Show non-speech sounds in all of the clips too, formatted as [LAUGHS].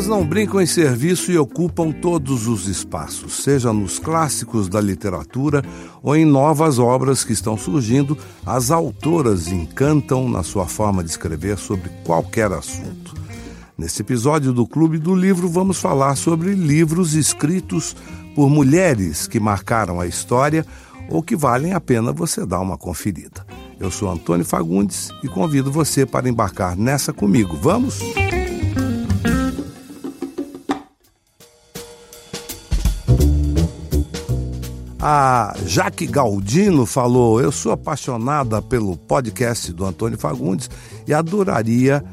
Elas não brincam em serviço e ocupam todos os espaços, seja nos clássicos da literatura ou em novas obras que estão surgindo, as autoras encantam na sua forma de escrever sobre qualquer assunto. Nesse episódio do Clube do Livro, vamos falar sobre livros escritos por mulheres que marcaram a história ou que valem a pena você dar uma conferida. Eu sou Antônio Fagundes e convido você para embarcar nessa comigo. Vamos? A Jaque Galdino falou: Eu sou apaixonada pelo podcast do Antônio Fagundes e adoraria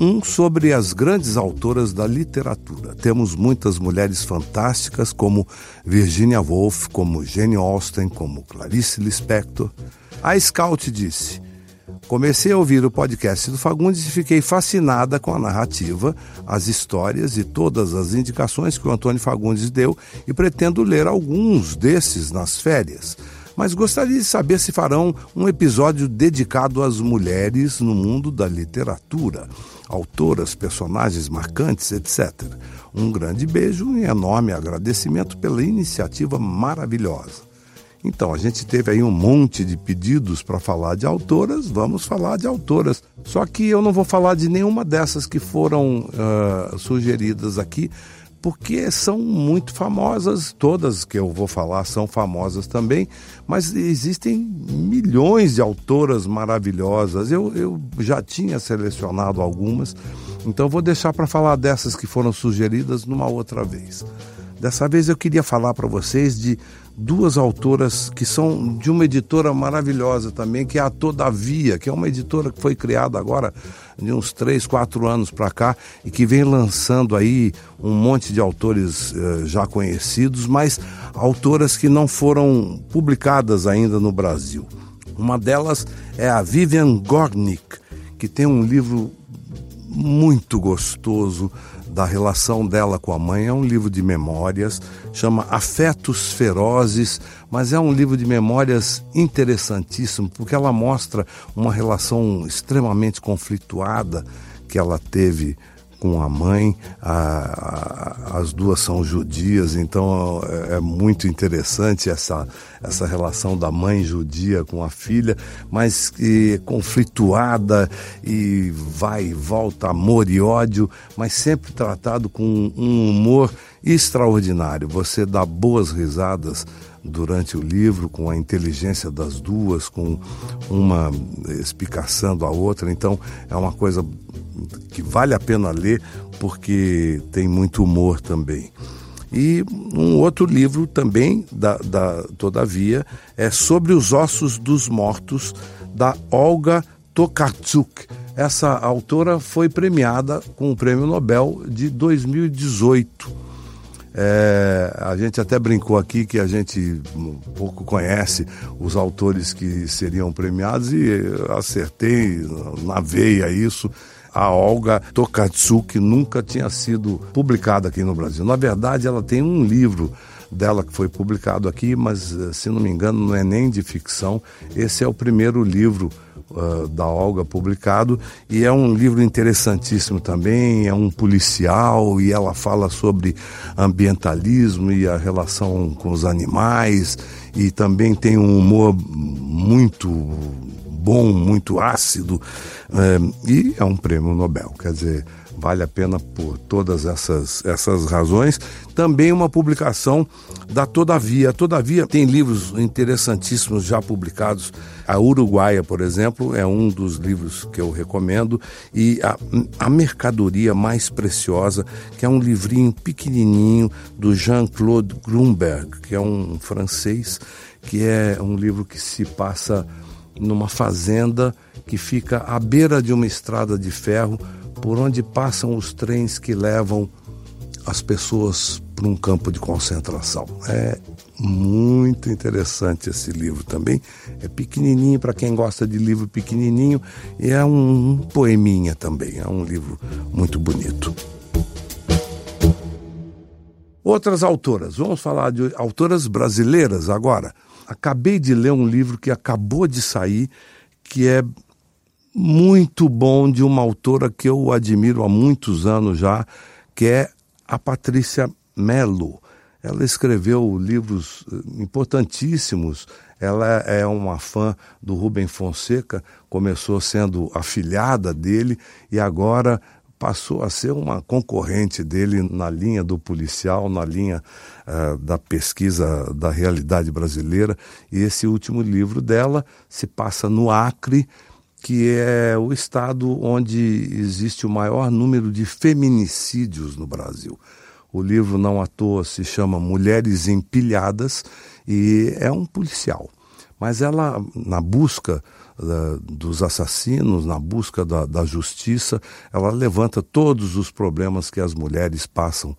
um sobre as grandes autoras da literatura. Temos muitas mulheres fantásticas, como Virginia Woolf, como Jane Austen, como Clarice Lispector. A Scout disse: Comecei a ouvir o podcast do Fagundes e fiquei fascinada com a narrativa, as histórias e todas as indicações que o Antônio Fagundes deu e pretendo ler alguns desses nas férias. Mas gostaria de saber se farão um episódio dedicado às mulheres no mundo da literatura, autoras, personagens marcantes, etc. Um grande beijo e enorme agradecimento pela iniciativa maravilhosa. Então, a gente teve aí um monte de pedidos para falar de autoras, vamos falar de autoras. Só que eu não vou falar de nenhuma dessas que foram uh, sugeridas aqui, porque são muito famosas, todas que eu vou falar são famosas também, mas existem milhões de autoras maravilhosas. Eu, eu já tinha selecionado algumas, então vou deixar para falar dessas que foram sugeridas numa outra vez. Dessa vez eu queria falar para vocês de duas autoras que são de uma editora maravilhosa também, que é a Todavia, que é uma editora que foi criada agora de uns três, quatro anos para cá e que vem lançando aí um monte de autores eh, já conhecidos, mas autoras que não foram publicadas ainda no Brasil. Uma delas é a Vivian Gornick, que tem um livro muito gostoso da relação dela com a mãe. É um livro de memórias, chama Afetos Ferozes, mas é um livro de memórias interessantíssimo, porque ela mostra uma relação extremamente conflituada que ela teve com a mãe, a, a, as duas são judias, então é, é, muito interessante essa, essa relação da mãe judia com a filha, mas que conflituada e vai e volta, amor e ódio, mas sempre tratado com um humor extraordinário. Você dá boas risadas durante o livro, com a inteligência das duas, com uma explicação a outra. Então é uma coisa que vale a pena ler porque tem muito humor também. E um outro livro também, da, da, todavia, é Sobre os Ossos dos Mortos, da Olga Tokarczuk. Essa autora foi premiada com o Prêmio Nobel de 2018. É, a gente até brincou aqui que a gente pouco conhece os autores que seriam premiados e acertei na veia isso a Olga Tokarczuk nunca tinha sido publicada aqui no Brasil. Na verdade, ela tem um livro dela que foi publicado aqui, mas eh, se não me engano não é nem de ficção. Esse é o primeiro livro uh, da Olga publicado e é um livro interessantíssimo também. É um policial e ela fala sobre ambientalismo e a relação com os animais e também tem um humor muito bom, muito ácido, é, e é um prêmio Nobel. Quer dizer, vale a pena por todas essas, essas razões. Também uma publicação da Todavia. Todavia tem livros interessantíssimos já publicados. A Uruguaia, por exemplo, é um dos livros que eu recomendo. E a, a Mercadoria Mais Preciosa, que é um livrinho pequenininho do Jean-Claude Grunberg, que é um francês, que é um livro que se passa numa fazenda que fica à beira de uma estrada de ferro por onde passam os trens que levam as pessoas para um campo de concentração. É muito interessante esse livro também. É pequenininho para quem gosta de livro pequenininho e é um, poeminha também. É um livro muito bonito. Outras autoras, vamos falar de autoras brasileiras agora. Acabei de ler um livro que acabou de sair, que é muito bom, de uma autora que eu admiro há muitos anos já, que é a Patrícia Mello. Ela escreveu livros eh, importantíssimos. Ela é uma fã do Rubem Fonseca, começou sendo afilhada dele e agora passou a ser uma concorrente dele na linha do policial, na linha uh, da pesquisa da realidade brasileira. E esse último livro dela se passa no Acre, que é o estado onde existe o maior número de feminicídios no Brasil. O livro, não à toa, se chama Mulheres Empilhadas e é um policial. Mas ela, na busca uh, dos assassinos, na busca da, da, justiça, ela levanta todos os problemas que as mulheres passam uh,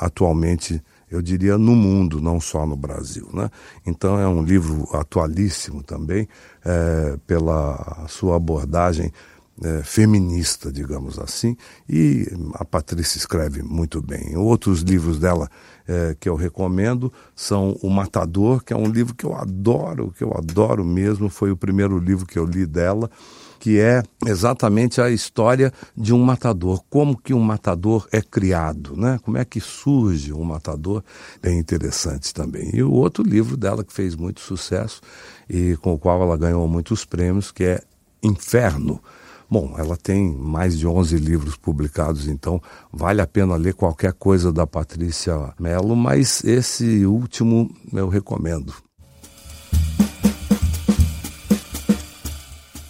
atualmente eu diria, no mundo, não só no Brasil. Né? Então é um livro atualíssimo também, é, pela sua abordagem é, feminista, digamos assim, e a Patrícia escreve muito bem. Outros livros dela é, que eu recomendo são O Matador, que é um livro que eu adoro, que eu adoro mesmo, foi o primeiro livro que eu li dela que é exatamente a história de um matador, como que um matador é criado, né? Como é que surge um matador, bem interessante também. E o outro livro dela que fez muito sucesso e com o qual ela ganhou muitos prêmios, que é Inferno. Bom, ela tem mais de 11 livros publicados, então vale a pena ler qualquer coisa da Patrícia Mello, mas esse último eu recomendo.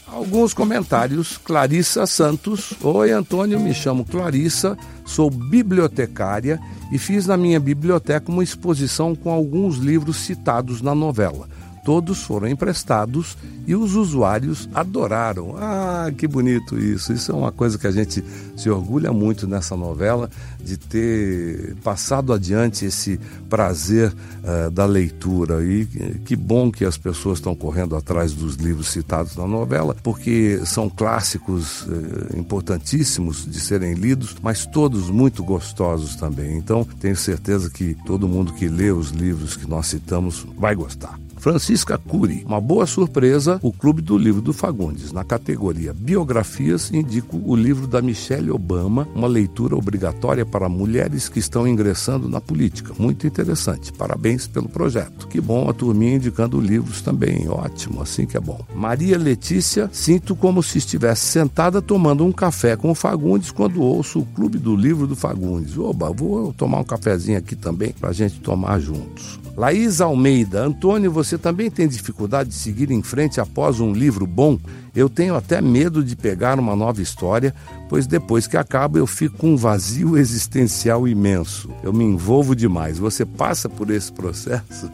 Alguns comentários. Clarissa Santos. Oi, Antônio, me chamo Clarissa, sou bibliotecária e fiz na minha biblioteca uma exposição com alguns livros citados na novela. Todos foram emprestados e os usuários adoraram. Ah, que bonito isso! Isso é uma coisa que a gente se orgulha muito nessa novela, de ter passado adiante esse prazer uh, da leitura. E que bom que as pessoas estão correndo atrás dos livros citados na novela, porque são clássicos uh, importantíssimos de serem lidos, mas todos muito gostosos também. Então, tenho certeza que todo mundo que lê os livros que nós citamos vai gostar. Francisca Cury. Uma boa surpresa, o Clube do Livro do Fagundes. Na categoria Biografias, indico o livro da Michelle Obama, uma leitura obrigatória para mulheres que estão ingressando na política. Muito interessante. Parabéns pelo projeto. Que bom a turminha indicando livros também. Ótimo, assim que é bom. Maria Letícia, sinto como se estivesse sentada tomando um café com o Fagundes quando ouço o Clube do Livro do Fagundes. Oba, vou tomar um cafezinho aqui também para a gente tomar juntos. Laís Almeida, Antônio, você também tem dificuldade de seguir em frente após um livro bom? Eu tenho até medo de pegar uma nova história, pois depois que acaba eu fico com um vazio [LAUGHS] existencial imenso. Eu me envolvo demais. Você passa por esse processo?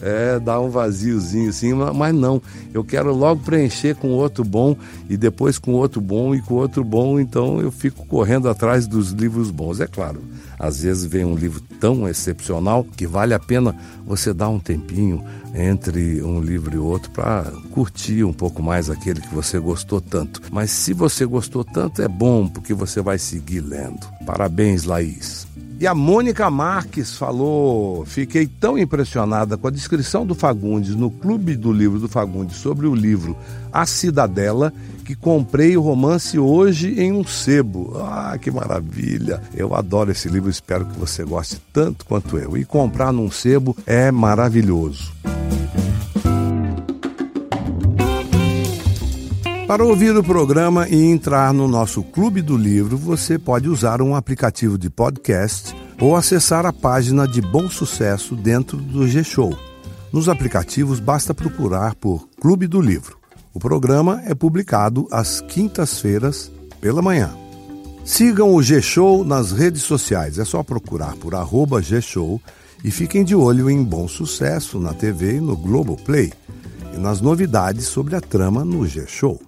É, dá um vaziozinho assim, mas não. Eu quero logo preencher com outro bom e depois com outro bom e com outro bom, então eu fico correndo atrás dos livros bons. É claro, às vezes vem um livro tão excepcional que vale a pena você dar um tempinho entre um livro e outro para curtir um pouco mais aquele que você gostou tanto. Mas se você gostou tanto, é bom porque você vai seguir lendo. Parabéns, Laís. E a Mônica Marques falou: Fiquei tão impressionada com a descrição do Fagundes no Clube do Livro do Fagundes sobre o livro A Cidadela que comprei o romance hoje em um sebo. Ah, que maravilha! Eu adoro esse livro, espero que você goste tanto quanto eu. E comprar num sebo é maravilhoso. Para ouvir o programa e entrar no nosso Clube do Livro, você pode usar um aplicativo de podcast ou acessar a página de Bom Sucesso dentro do G-Show. Nos aplicativos basta procurar por Clube do Livro. O programa é publicado às quintas-feiras pela manhã. Sigam o G-Show nas redes sociais, é só procurar por arroba G-Show e fiquem de olho em Bom Sucesso na TV e no Globoplay e nas novidades sobre a trama no G-Show.